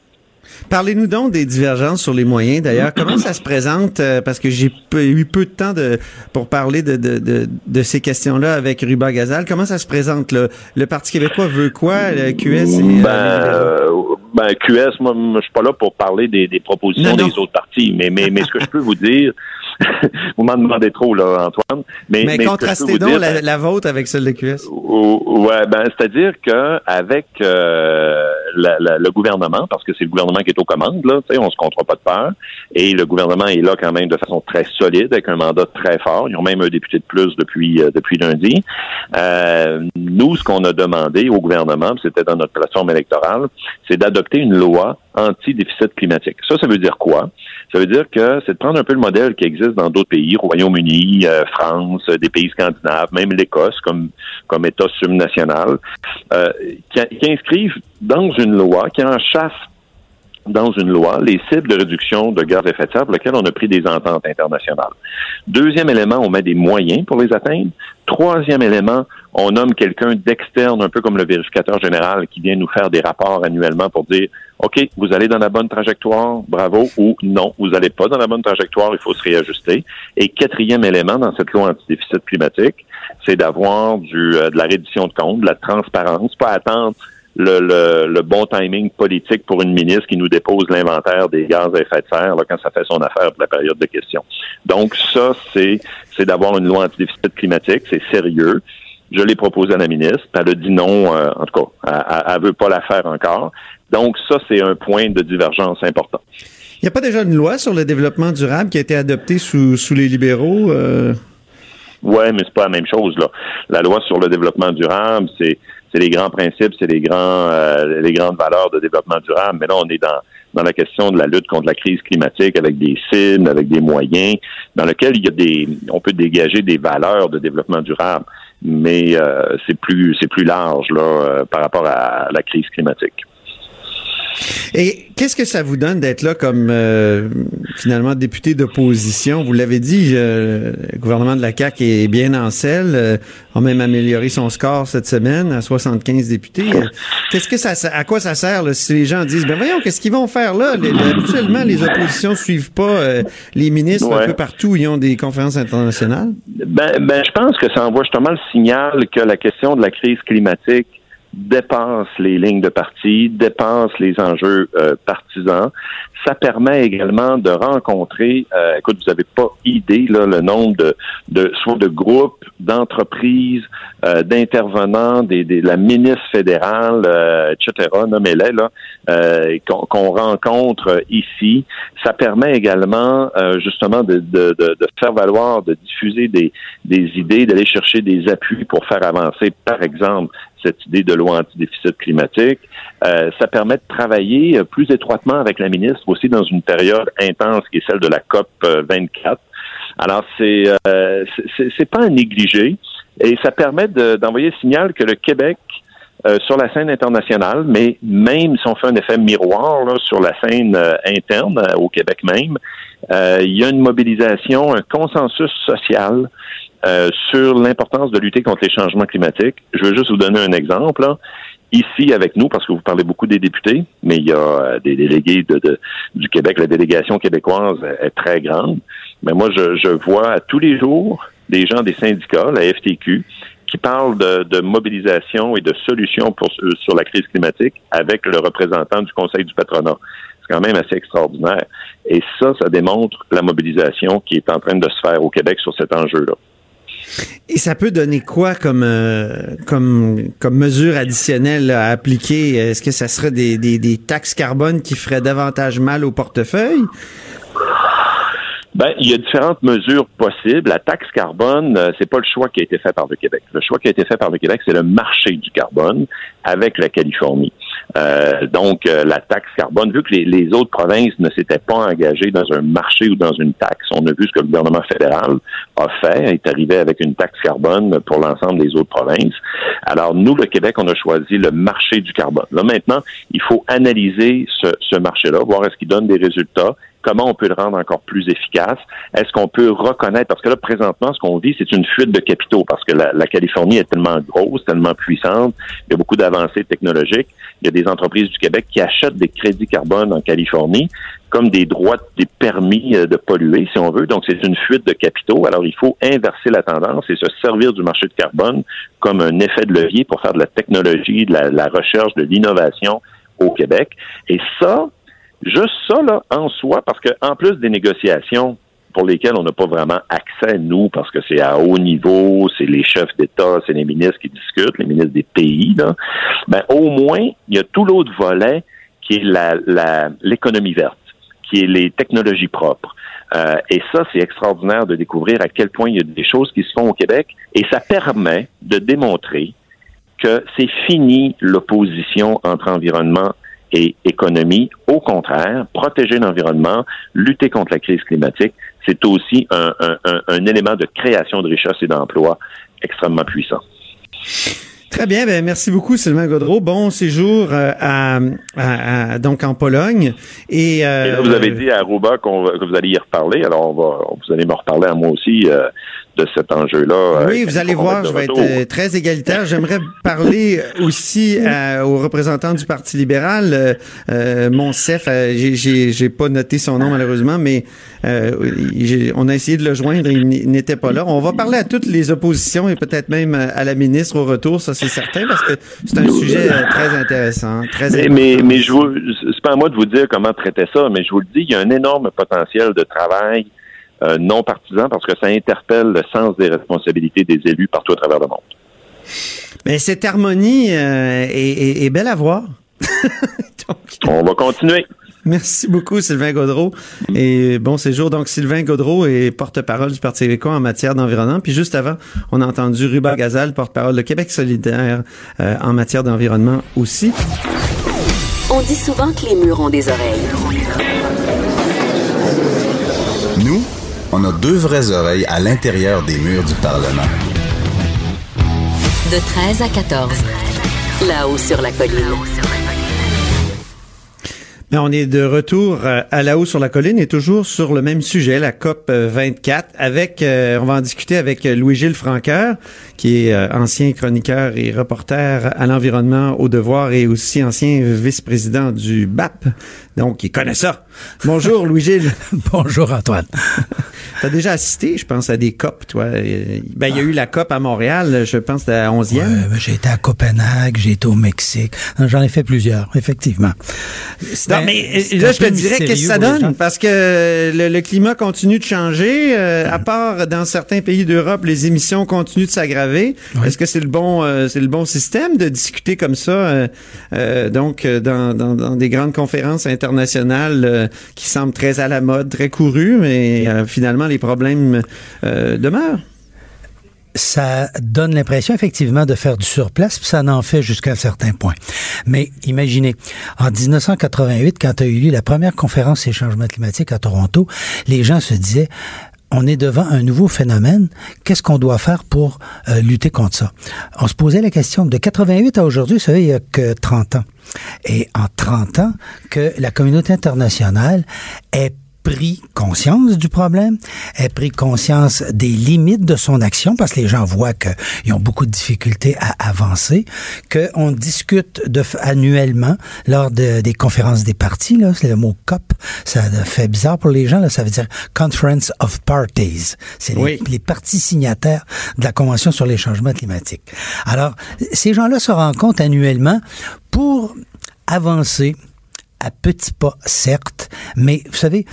Parlez-nous donc des divergences sur les moyens. D'ailleurs, comment ça se présente euh, Parce que j'ai eu peu de temps de pour parler de, de, de, de ces questions-là avec Ruba Gazal. Comment ça se présente Le, le Parti québécois veut quoi? Le QS et, Ben, euh, euh, ben, QS, moi, je suis pas là pour parler des, des propositions Non, non. des autres partis, mais, mais, mais ce que je peux vous dire, vous m'en demandez trop, là, Antoine. Mais, mais contrastez donc dire, la, la vôtre avec celle de QS. Ou- Ouais, ben c'est-à-dire que avec euh, le gouvernement, parce que c'est le gouvernement qui est aux commandes, là, on se comptera pas de peur, et le gouvernement est là quand même de façon très solide, avec un mandat très fort. Ils ont même un député de plus depuis euh, depuis lundi. Euh, nous, ce qu'on a demandé au gouvernement, c'était dans notre plateforme électorale, c'est d'adopter une loi anti-déficit climatique. Ça, ça veut dire quoi? Ça veut dire que c'est de prendre un peu le modèle qui existe dans d'autres pays, Royaume-Uni, euh, France, euh, des pays scandinaves, même l'Écosse comme, comme État subnational, euh, qui, qui inscrivent dans une loi, qui enchassent dans une loi les cibles de réduction de gaz à effet de serre pour lesquelles on a pris des ententes internationales. Deuxième élément, on met des moyens pour les atteindre. Troisième élément, on nomme quelqu'un d'externe, un peu comme le vérificateur général, qui vient nous faire des rapports annuellement pour dire OK, vous allez dans la bonne trajectoire, bravo, ou non, vous n'allez pas dans la bonne trajectoire, il faut se réajuster. Et quatrième élément dans cette loi anti-déficit climatique, c'est d'avoir du euh, de la reddition de comptes, de la transparence, pas attendre le, le, le bon timing politique pour une ministre qui nous dépose l'inventaire des gaz à effet de serre là, quand ça fait son affaire pour la période de question. Donc ça, c'est c'est d'avoir une loi anti-déficit climatique, c'est sérieux. Je l'ai proposé à la ministre, elle a dit non, euh, en tout cas, elle, elle veut pas la faire encore. Donc ça, c'est un point de divergence important. Il n'y a pas déjà une loi sur le développement durable qui a été adoptée sous, sous les libéraux euh? Ouais, mais c'est pas la même chose là. La loi sur le développement durable, c'est c'est les grands principes, c'est les grands euh, les grandes valeurs de développement durable. Mais là, on est dans dans la question de la lutte contre la crise climatique avec des cibles, avec des moyens, dans lequel il y a des on peut dégager des valeurs de développement durable, mais euh, c'est plus c'est plus large là euh, par rapport à la crise climatique. Et qu'est-ce que ça vous donne d'être là comme euh, finalement député d'opposition? Vous l'avez dit, euh, le gouvernement de la CAQ est bien en selle, euh, a même amélioré son score cette semaine à 75 députés. Euh, Qu'est-ce que ça, à quoi ça sert là, si les gens disent ben voyons qu'est-ce qu'ils vont faire là? Les- Habituellement, les oppositions suivent pas euh, les ministres un peu partout. Ils ont des conférences internationales. Ben, ben, je pense que ça envoie justement le signal que la question de la crise climatique dépasse les lignes de parti, dépasse les enjeux euh, partisans. Ça permet également de rencontrer, euh, écoute, vous n'avez pas idée là, le nombre de, de soit de groupes, d'entreprises, euh, d'intervenants, des, des- la ministre fédérale, euh, etc., nommez-les, là, euh, qu'on qu'on rencontre ici. Ça permet également euh, justement de, de, de, de faire valoir, de diffuser des, des idées, d'aller chercher des appuis pour faire avancer, par exemple, cette idée de loi anti-déficit climatique. Euh, ça permet de travailler euh, plus étroitement avec la ministre aussi dans une période intense qui est celle de la COP euh, 24. Alors, c'est euh, c'est- pas à négliger et ça permet de- d'envoyer le signal que le Québec euh, sur la scène internationale, mais même si on fait un effet miroir sur la scène euh, interne euh, au Québec même, euh, il y a une mobilisation, un consensus social euh, sur l'importance de lutter contre les changements climatiques. Je veux juste vous donner un exemple. Ici, avec nous, parce que vous parlez beaucoup des députés, mais il y a euh, des délégués de, de- du Québec. La délégation québécoise est, très grande. Mais moi, je, je vois tous les jours des gens des syndicats, la FTQ, qui parlent de, de mobilisation et de solutions pour, euh, sur la crise climatique avec le représentant du Conseil du patronat. C'est quand même assez extraordinaire. Et ça, ça démontre la mobilisation qui est en train de se faire au Québec sur cet enjeu-là. Et ça peut donner quoi comme euh, comme comme mesure additionnelle à appliquer? Est-ce que ça serait des, des, des taxes carbone qui feraient davantage mal au portefeuille? Ben, il y a différentes mesures possibles. La taxe carbone, euh, c'est pas le choix qui a été fait par le Québec. Le choix qui a été fait par le Québec, c'est le marché du carbone avec la Californie. Euh, donc, euh, la taxe carbone, vu que les, autres provinces ne s'étaient pas engagées dans un marché ou dans une taxe, on a vu ce que le gouvernement fédéral a fait, est arrivé avec une taxe carbone pour l'ensemble des autres provinces. Alors, nous, le Québec, on a choisi le marché du carbone. Là, maintenant, il faut analyser ce, ce marché-là, voir est-ce qu'il donne des résultats, comment on peut le rendre encore plus efficace? Est-ce qu'on peut reconnaître, parce que là, présentement, ce qu'on vit, c'est une fuite de capitaux, parce que la, Californie est tellement grosse, tellement puissante, il y a beaucoup d'avancées technologiques. Il y a des entreprises du Québec qui achètent des crédits carbone en Californie comme des droits, des permis euh, de polluer, si on veut. Donc, c'est une fuite de capitaux. Alors, il faut inverser la tendance et se servir du marché de carbone comme un effet de levier pour faire de la technologie, de la, la recherche, de l'innovation au Québec. Et ça, Juste ça, là, en soi, parce que en plus des négociations pour lesquelles on n'a pas vraiment accès, nous, parce que c'est à haut niveau, c'est les chefs d'État, c'est les ministres qui discutent, les ministres des pays, là, ben, au moins, il y a tout l'autre volet qui est l'économie verte, qui est les technologies propres. Euh, et ça, c'est extraordinaire de découvrir à quel point il y a des choses qui se font au Québec, et ça permet de démontrer que c'est fini l'opposition entre environnement et économie. Au contraire, protéger l'environnement, lutter contre la crise climatique, c'est aussi un, un, un, un élément de création de richesse et d'emploi extrêmement puissant. Très bien, ben merci beaucoup Sylvain Godreau. Bon séjour euh, à, à, à, donc en Pologne et, euh, et là, vous avez dit à Aruba qu'on que vous allez y reparler. Alors on va, vous allez me reparler à moi aussi euh, de cet enjeu-là. euh, Oui, vous allez voir, je vais être euh, très égalitaire. J'aimerais parler aussi euh, aux représentants du Parti libéral. Euh, Monsef, euh, j'ai- pas noté son nom malheureusement, mais euh, on a essayé de le joindre, il n'était pas là. On va parler à toutes les oppositions et peut-être même à la ministre au retour, ça c'est certain, parce que c'est un sujet très intéressant, très Mais, important. mais, mais je vous, c'est pas à moi de vous dire comment traiter ça, mais je vous le dis, il y a un énorme potentiel de travail euh, non partisan parce que ça interpelle le sens des responsabilités des élus partout à travers le monde. Mais cette harmonie euh, est, est- est belle à voir. On va continuer. Merci beaucoup, Sylvain Gaudreau. Et bon séjour. Donc, Sylvain Gaudreau est porte-parole du Parti québécois en matière d'environnement. Puis juste avant, on a entendu Ruba Gazal, porte-parole de Québec solidaire euh, en matière d'environnement aussi. On dit souvent que les murs ont des oreilles. Nous, on a deux vraies oreilles à l'intérieur des murs du Parlement. De 13 à 14. Là-haut sur la colline. Mais on est de retour euh, à la haut sur la colline et toujours sur le même sujet, la COP euh, 24, avec, euh, on va en discuter avec euh, Louis-Gilles Franqueur, qui est euh, ancien chroniqueur et reporter à l'environnement, au devoir et aussi ancien vice-président du BAP. Donc, il connaît ça. Bonjour, Louis-Gilles. Bonjour, Antoine. T'as déjà assisté, je pense, à des COP, toi? Ben, il y a eu la COP à Montréal, je pense, à la 11e. Ouais, ben, j'ai été à Copenhague, j'ai été au Mexique. J'en ai fait plusieurs, effectivement. Non, mais euh, là, je te dirais qu'est-ce que ça donne, parce que le, le climat continue de changer. euh, à part dans certains pays d'Europe, les émissions continuent de s'aggraver. Est-ce que c'est le bon, euh, c'est le bon système de discuter comme ça, euh, euh, donc euh, dans, dans, dans des grandes conférences internationales euh, qui semblent très à la mode, très courues, mais euh, finalement les problèmes euh, demeurent. ça donne l'impression effectivement de faire du surplace, puis ça n'en fait jusqu'à un certain point. Mais imaginez, en 1988, quand a eu lieu la première conférence sur les changements climatiques à Toronto, les gens se disaient on est devant un nouveau phénomène. Qu'est-ce qu'on doit faire pour euh, lutter contre ça? On se posait la question de 88 à aujourd'hui, savez, il y a que 30 ans. Et en 30 ans, que la communauté internationale ait pris conscience du problème, ait pris conscience des limites de son action, parce que les gens voient qu'ils ont beaucoup de difficultés à avancer, qu'on discute de, annuellement lors de, des conférences des partis, là, c'est le mot COP, ça fait bizarre pour les gens, là, ça veut dire Conference of Parties. C'est les, les partis signataires de la Convention sur les changements climatiques. Alors, ces gens-là se rencontrent annuellement pour avancer à petits pas, certes, mais vous savez,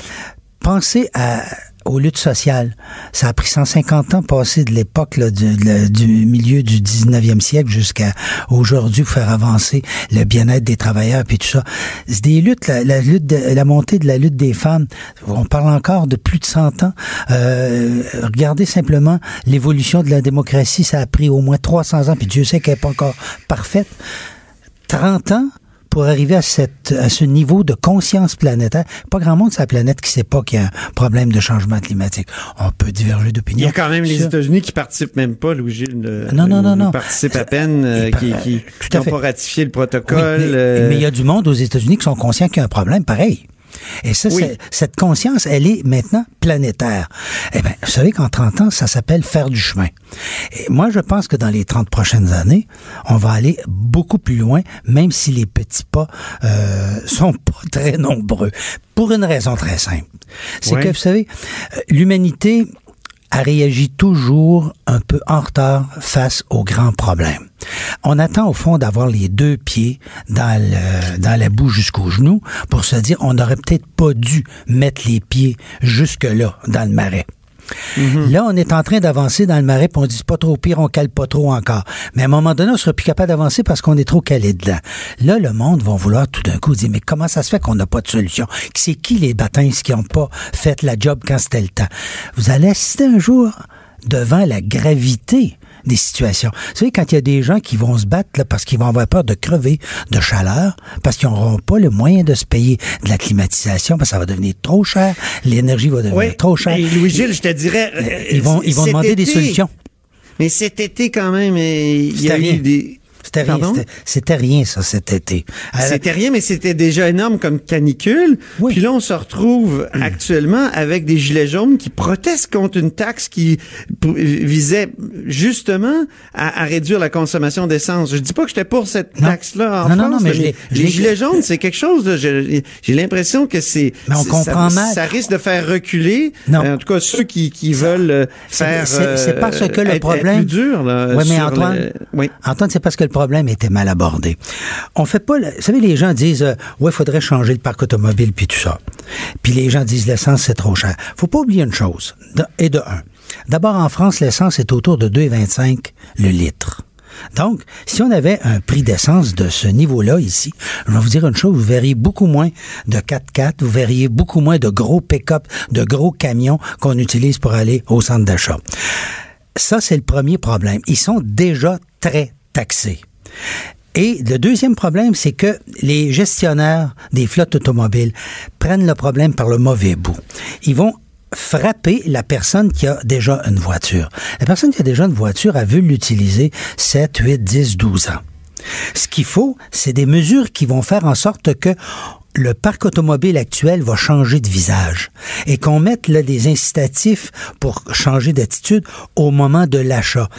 pensez à, aux luttes sociales. Ça a pris 150 ans passer de l'époque du, du milieu du 19e siècle jusqu'à aujourd'hui pour faire avancer le bien-être des travailleurs puis tout ça. C'est des luttes, la, lutte, la montée de la lutte des femmes. On parle encore de plus de 100 ans. Euh, regardez simplement l'évolution de la démocratie. Ça a pris au moins 300 ans puis Dieu sait qu'elle n'est pas encore parfaite. 30 ans pour arriver à, cette, à ce niveau de conscience planétaire. Pas grand monde sur la planète qui sait pas qu'il y a un problème de changement climatique. On peut diverger d'opinion. Il y a quand même les États-Unis qui participent même pas, Louis-Gilles. euh, Non, non, non, non. participent à peine, euh, Il qui, paraît- qui, n'ont pas ratifié le Oui, protocole. mais, euh, mais il y a du monde aux États-Unis qui sont conscients qu'il y a un problème pareil. Et ça, Oui. cette conscience, elle est maintenant planétaire. Eh bien, vous savez qu'en 30 ans, ça s'appelle faire du chemin. Et moi, je pense que dans les 30 prochaines années, on va aller beaucoup plus loin, même si les petits pas euh, sont pas très nombreux. Pour une raison très simple. C'est que, vous savez, euh, l'humanité a réagi toujours un peu en retard face aux grands problèmes. On attend au fond d'avoir les deux pieds dans, la boue jusqu'au genou pour se dire on n'aurait peut-être pas dû mettre les pieds jusque-là dans le marais. Là, on est en train d'avancer dans le marais, puis on dit pas trop pire, on cale pas trop encore. Mais à un moment donné, on sera plus capable d'avancer parce qu'on est trop calé. Là, le monde va vouloir tout d'un coup dire mais comment ça se fait qu'on n'a pas de solution? C'est qui les bâtins qui ont pas fait la job quand c'était le temps? Vous allez assister un jour devant la gravité des situations. Vous savez, quand il y a des gens qui vont se battre là, parce qu'ils vont avoir peur de crever de chaleur, parce qu'ils n'auront pas le moyen de se payer de la climatisation, parce que ça va devenir trop cher, l'énergie va devenir Oui, trop chère. mais Louis-Gilles, je te dirais... euh, Ils vont, ils vont demander des solutions. Mais cet été, quand même, euh, il y a rien. eu des... C'était rien, c'était- rien, ça, cet été. Alors, C'était rien, mais c'était déjà énorme comme canicule. Puis là, on se retrouve actuellement avec des gilets jaunes qui protestent contre une taxe qui visait justement à, à réduire la consommation d'essence. Je dis pas que j'étais pour cette taxe-là en Non, non, France, non, mais je l'ai- je les gilets jaunes, c'est quelque chose. J'ai l'impression que c'est. Mais on c'est- comprend ça, mal. Ça risque de faire reculer. Non. euh, en tout cas, ceux qui, qui veulent euh, faire. c'est- parce que euh, le problème- plus dur. Là, Oui, mais Antoine, le- oui. Antoine, c'est parce que le problème était mal abordé. On fait pas, le- vous savez, les gens disent, euh, ouais, faudrait changer le parc automobile puis tout ça. Puis les gens disent l'essence c'est trop cher. Faut pas oublier une chose. Et de un. D'abord, en France, l'essence est autour de 2,25 le litre. Donc, si on avait un prix d'essence de ce niveau-là ici, je vais vous dire une chose, vous verriez beaucoup moins de 4x4, vous verriez beaucoup moins de gros pick-up, de gros camions qu'on utilise pour aller au centre d'achat. Ça, c'est le premier problème. Ils sont déjà très taxés. Et le deuxième problème, c'est que les gestionnaires des flottes automobiles prennent le problème par le mauvais bout. Ils vont frapper la personne qui a déjà une voiture. La personne qui a déjà une voiture a vu l'utiliser 7, 8, 10, 12 ans. Ce qu'il faut, c'est des mesures qui vont faire en sorte que le parc automobile actuel va changer de visage et qu'on mette des incitatifs pour changer d'attitude au moment de l'achat.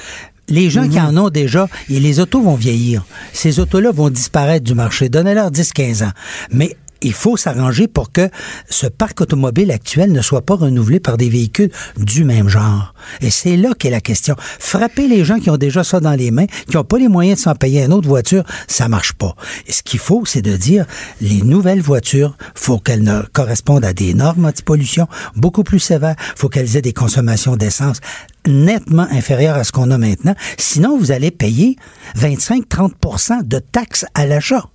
Les gens qui en ont déjà, et les autos vont vieillir. Ces autos-là vont disparaître du marché. Donnez-leur 10-15 ans. Mais il faut s'arranger pour que ce parc automobile actuel ne soit pas renouvelé par des véhicules du même genre. Et c'est là qu'est la question. Frapper les gens qui ont déjà ça dans les mains, qui n'ont pas les moyens de s'en payer une autre voiture, ça marche pas. Ce qu'il faut, c'est de dire, les nouvelles voitures, faut qu'elles correspondent à des normes anti-pollution beaucoup plus sévères, faut qu'elles aient des consommations d'essence nettement inférieures à ce qu'on a maintenant. Sinon, vous allez payer 25-30% de taxes à l'achat.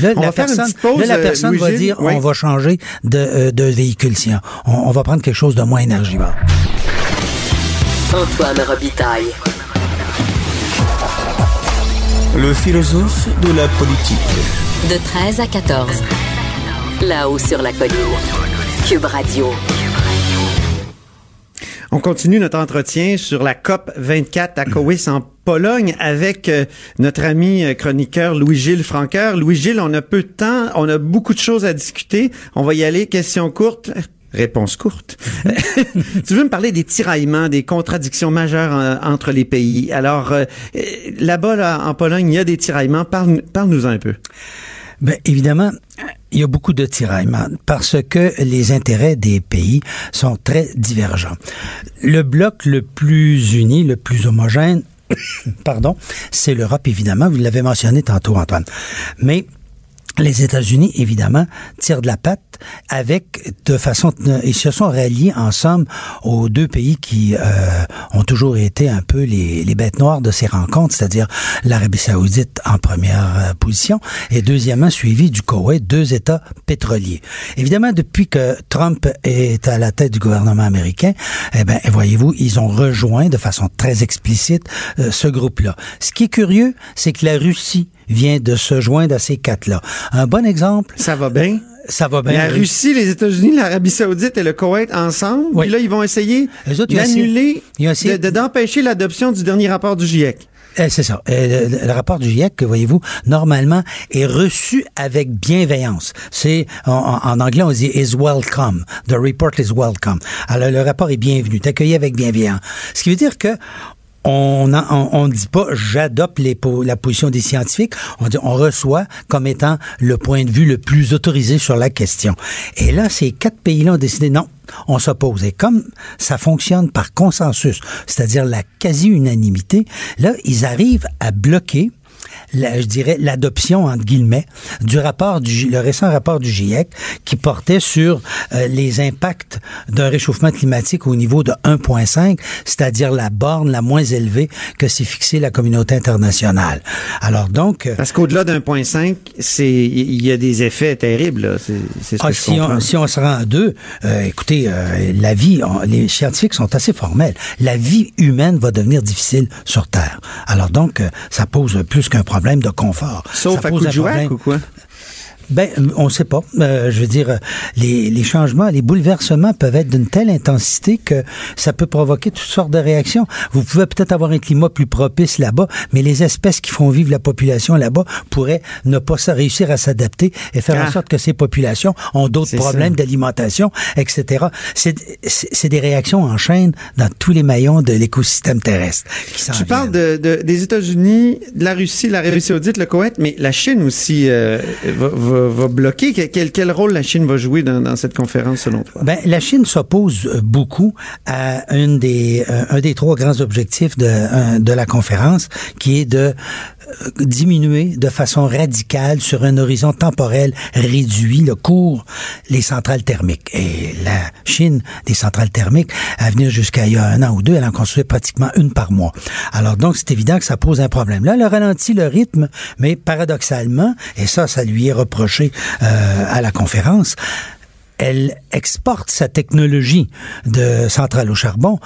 Là, On la va faire une personne, petite pause, là, la euh, personne va Louis-Gilles. dire Oui. on va changer de, euh, de véhicule. Si on, on va prendre quelque chose de moins énergivore. Antoine Robitaille. Le philosophe de la politique. De 13 à 14. Là-haut sur la colline. Cube Radio. On continue notre entretien sur la COP 24 à Kowis en Pologne avec euh, notre ami euh, chroniqueur Louis-Gilles Franqueur. Louis-Gilles, on a peu de temps, on a beaucoup de choses à discuter. On va y aller, question courte. Réponse courte. tu veux me parler des tiraillements, des contradictions majeures euh, entre les pays? Alors, euh, là-bas, là, en Pologne, il y a des tiraillements. Parle- Parle-nous un peu. Ben, évidemment, il y a beaucoup de tiraillements parce que les intérêts des pays sont très divergents. Le bloc le plus uni, le plus homogène, pardon, c'est l'Europe, évidemment. Vous l'avez mentionné tantôt, Antoine. Mais les États-Unis, évidemment, tirent de la patte avec de façon ils se sont ralliés ensemble aux deux pays qui euh, ont toujours été un peu les, les bêtes noires de ces rencontres, c'est-à-dire l'Arabie Saoudite en première euh, position et deuxièmement suivi du Koweït, deux États pétroliers. Évidemment, depuis que Trump est à la tête du gouvernement américain, eh ben voyez-vous, ils ont rejoint de façon très explicite euh, ce groupe-là. Ce qui est curieux, c'est que la Russie vient de se joindre à ces quatre-là. Un bon exemple. Ça va bien. Ça va bien. La Russie, les États-Unis, l'Arabie Saoudite et le Koweït ensemble. Oui. Puis là, ils vont essayer d'annuler, essayé- de- de- d'empêcher l'adoption du dernier rapport du GIEC. Eh, c'est ça. Euh, le, le rapport du GIEC, que voyez-vous, normalement, est reçu avec bienveillance. C'est en, en- anglais on dit is welcome. The report is welcome. Alors le rapport est bienvenu, accueilli avec bienveillance. Ce qui veut dire que on en- on ne dit pas j'adopte la position des scientifiques, on dit on reçoit comme étant le point de vue le plus autorisé sur la question. Et là, ces quatre pays-là ont décidé non, on s'oppose. Et comme ça fonctionne par consensus, c'est-à-dire la quasi-unanimité, là, ils arrivent à bloquer la- je dirais, l'adoption, entre guillemets, du rapport, du, le récent rapport du GIEC qui portait sur euh, les impacts d'un réchauffement climatique au niveau de 1,5, c'est-à-dire la borne la moins élevée que s'est fixée la communauté internationale. Alors donc... euh, Parce qu'au-delà d'un point 5, c'est, il y a des effets terribles, là. C'est, c'est ce Ah, que je si, comprends. on, si on se rend à deux, euh, écoutez, euh, la vie, on- les scientifiques sont assez formels. La vie humaine va devenir difficile sur Terre. Alors donc, euh, ça pose plus qu'un problème de confort. Sauf ça à pose coup de un problème- ou quoi? Ben, on sait pas. Euh, je veux dire, les, les changements, les bouleversements peuvent être d'une telle intensité que ça peut provoquer toutes sortes de réactions. Vous pouvez peut-être avoir un climat plus propice là-bas, mais les espèces qui font vivre la population là-bas pourraient ne pas réussir à s'adapter et faire Ah. en sorte que ces populations ont d'autres problèmes d'alimentation, etc. C'est des réactions en chaîne dans tous les maillons de l'écosystème terrestre. Qui Tu viennent. parles de, de- des États-Unis, de la Russie, l'Arabie Saoudite, le Koweït, mais la Chine aussi euh, va, va- va bloquer. Quel, quel- rôle la Chine va jouer dans, cette conférence, selon toi? Ben, la Chine s'oppose euh, beaucoup à une des, euh, un des trois grands objectifs de, euh, de la conférence, qui est de diminuer de façon radicale sur un horizon temporel réduit le cours les centrales thermiques. Et la Chine, des centrales thermiques, à venir jusqu'à il y a un an ou deux, elle en construit pratiquement une par mois. Alors donc, c'est évident que ça pose un problème. Là, elle a ralenti le rythme, mais paradoxalement, et ça, ça lui est reproché euh, à la conférence, elle exporte sa technologie de centrale au charbon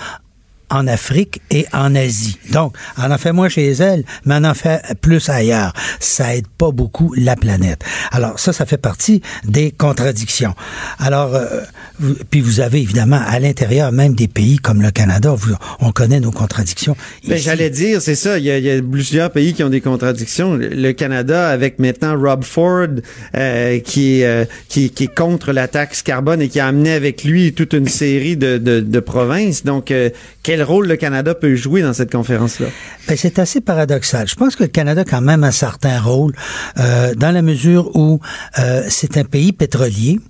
en Afrique et en Asie. Donc, elle en fait moins chez elle, mais elle en fait plus ailleurs. Ça aide pas beaucoup la planète. Alors, ça, ça fait partie des contradictions. Alors, euh, vous- puis vous avez évidemment à l'intérieur même des pays comme le Canada, vous- on connaît nos contradictions. Ben, ici. j'allais dire, c'est ça. Il y, a, il y a plusieurs pays qui ont des contradictions. Le, Canada, avec maintenant Rob Ford, euh, qui, euh, qui, qui est contre la taxe carbone et qui a amené avec lui toute une série de, de, de provinces. Donc, euh, quel rôle le Canada peut jouer dans cette conférence-là? Ben, c'est assez paradoxal. Je pense que le Canada a quand même un certain rôle euh, dans la mesure où euh, c'est un pays pétrolier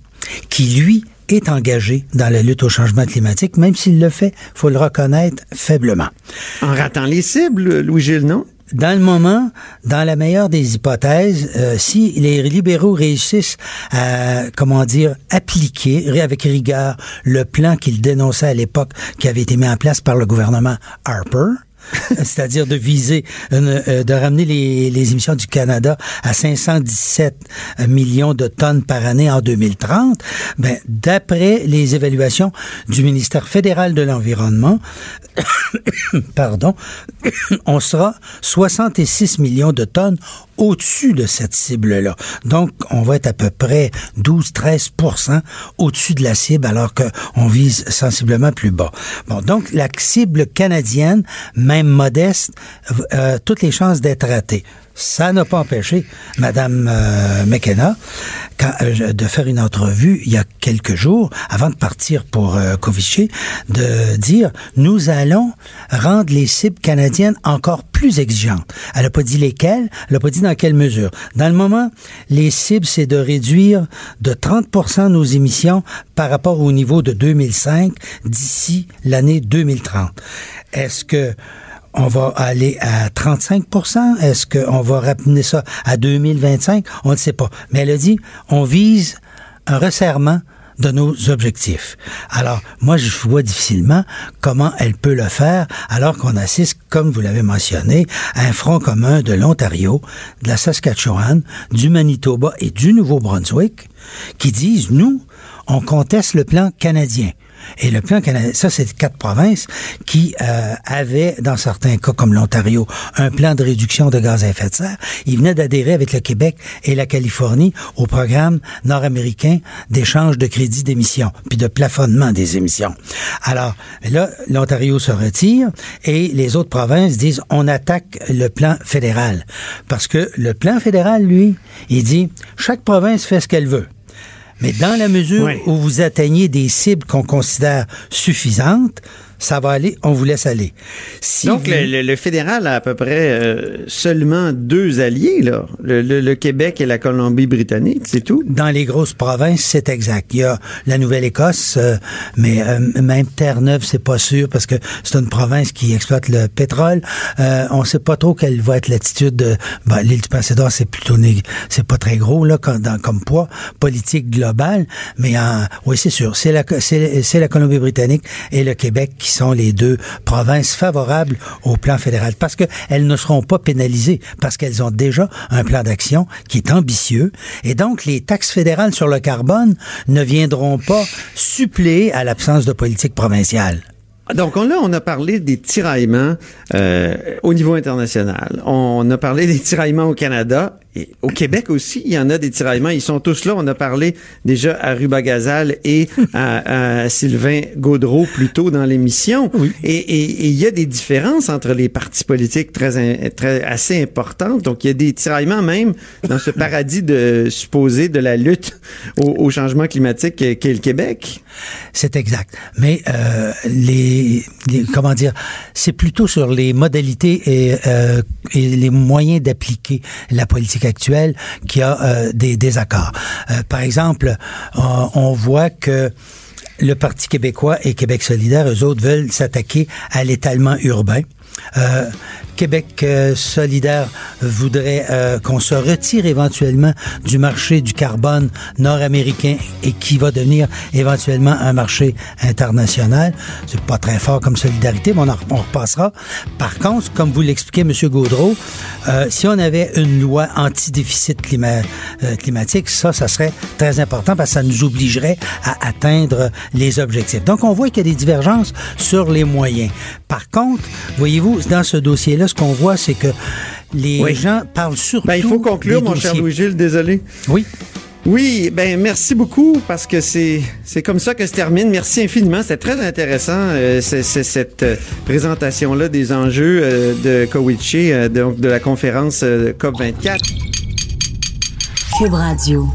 qui, lui, est engagé dans la lutte au changement climatique, même s'il le fait, faut le reconnaître, faiblement. En ratant les cibles, Louis-Gilles, non? Dans le moment, dans la meilleure des hypothèses, euh, si les libéraux réussissent à, comment dire, appliquer avec rigueur le plan qu'ils dénonçaient à l'époque qui avait été mis en place par le gouvernement Harper, c'est-à-dire de viser, une- euh, de ramener les, émissions du Canada à 517 millions de tonnes par année en 2030, ben, d'après les évaluations du ministère fédéral de l'Environnement, pardon, on sera 66 millions de tonnes au-dessus de cette cible-là. Donc, on va être à peu près 12-13% au-dessus de la cible alors qu'on vise sensiblement plus bas. Bon, donc la cible canadienne, modeste, euh, toutes les chances d'être ratée. Ça n'a pas empêché Madame euh, McKenna euh, de faire une entrevue il y a quelques jours, avant de partir pour euh, de dire nous allons rendre les cibles canadiennes encore plus exigeantes. Elle n'a pas dit lesquelles, elle n'a pas dit dans quelle mesure. Dans le moment, les cibles, c'est de réduire de 30% nos émissions par rapport au niveau de 2005 d'ici l'année 2030. Est-ce que on va aller à 35% Est-ce qu'on va ramener ça à 2025? On ne sait pas. Mais elle a dit, on vise un resserrement de nos objectifs. Alors, moi, je vois difficilement comment elle peut le faire alors qu'on assiste, comme vous l'avez mentionné, à un front commun de l'Ontario, de la Saskatchewan, du Manitoba et du Nouveau-Brunswick qui disent, nous, on conteste le plan canadien. Et le plan canadien, ça, c'est quatre provinces qui euh, avaient, dans certains cas comme l'Ontario, un plan de réduction de gaz à effet de serre. Ils venaient d'adhérer avec le Québec et la Californie au programme nord-américain d'échange de crédits d'émissions, puis de plafonnement des émissions. Alors, là, l'Ontario se retire et les autres provinces disent, on attaque le plan fédéral. Parce que le plan fédéral, lui, il dit, chaque province fait ce qu'elle veut. Mais dans la mesure où vous atteignez des cibles qu'on considère suffisantes, ça va aller, on vous laisse aller. Donc, le, fédéral a à peu près euh, seulement deux alliés, là. Le, Québec et la Colombie-Britannique, c'est tout? Dans les grosses provinces, c'est exact. Il y a la Nouvelle-Écosse, euh, mais euh, même Terre-Neuve, c'est pas sûr parce que c'est une province qui exploite le pétrole. on sait pas trop quelle va être l'attitude de ben, l'île du Passé-d'Or, c'est plutôt c'est pas très gros là comme, comme poids politique global, mais oui, c'est sûr, c'est la c'est la Colombie-Britannique et le Québec qui sont les deux provinces favorables au plan fédéral parce qu'elles ne seront pas pénalisées parce qu'elles ont déjà un plan d'action qui est ambitieux et donc les taxes fédérales sur le carbone ne viendront pas suppléer à l'absence de politique provinciale. Donc là, on a parlé des tiraillements euh, au niveau international. On a parlé des tiraillements au Canada et au Québec aussi, il y en a des tiraillements. Ils sont tous là. On a parlé déjà à Rubagazal et à, Sylvain Gaudreau plus tôt dans l'émission. Et, il y a des différences entre les partis politiques très, très assez importantes. Donc, il y a des tiraillements même dans ce paradis de supposé de la lutte au, changement climatique qu'est le Québec. C'est exact. Mais euh, les, comment dire, c'est plutôt sur les modalités et, euh, et les moyens d'appliquer la politique actuelle qui a euh, des désaccords. Euh, par exemple, on voit que le Parti québécois et Québec solidaire, eux autres, veulent s'attaquer à l'étalement urbain. Euh, Québec euh, solidaire voudrait euh, qu'on se retire éventuellement du marché du carbone nord-américain et qui va devenir éventuellement un marché international. C'est pas très fort comme solidarité, mais on, repassera. Par contre, comme vous l'expliquez, M. Gaudreau, si on avait une loi anti-déficit climat, climatique, ça, ça serait très important parce que ça nous obligerait à atteindre les objectifs. Donc, on voit qu'il y a des divergences sur les moyens. Par contre, voyez-vous, dans ce dossier-là, ce qu'on voit, c'est que les gens parlent surtout. Ben, il faut conclure, mon cher Louis-Gilles, désolé. Oui. Oui, ben merci beaucoup parce que c'est c'est comme ça que se termine. Merci infiniment, c'est très intéressant euh, c'est, cette euh, présentation là des enjeux euh, de Cowiche, donc de la conférence COP 24. Cube Radio.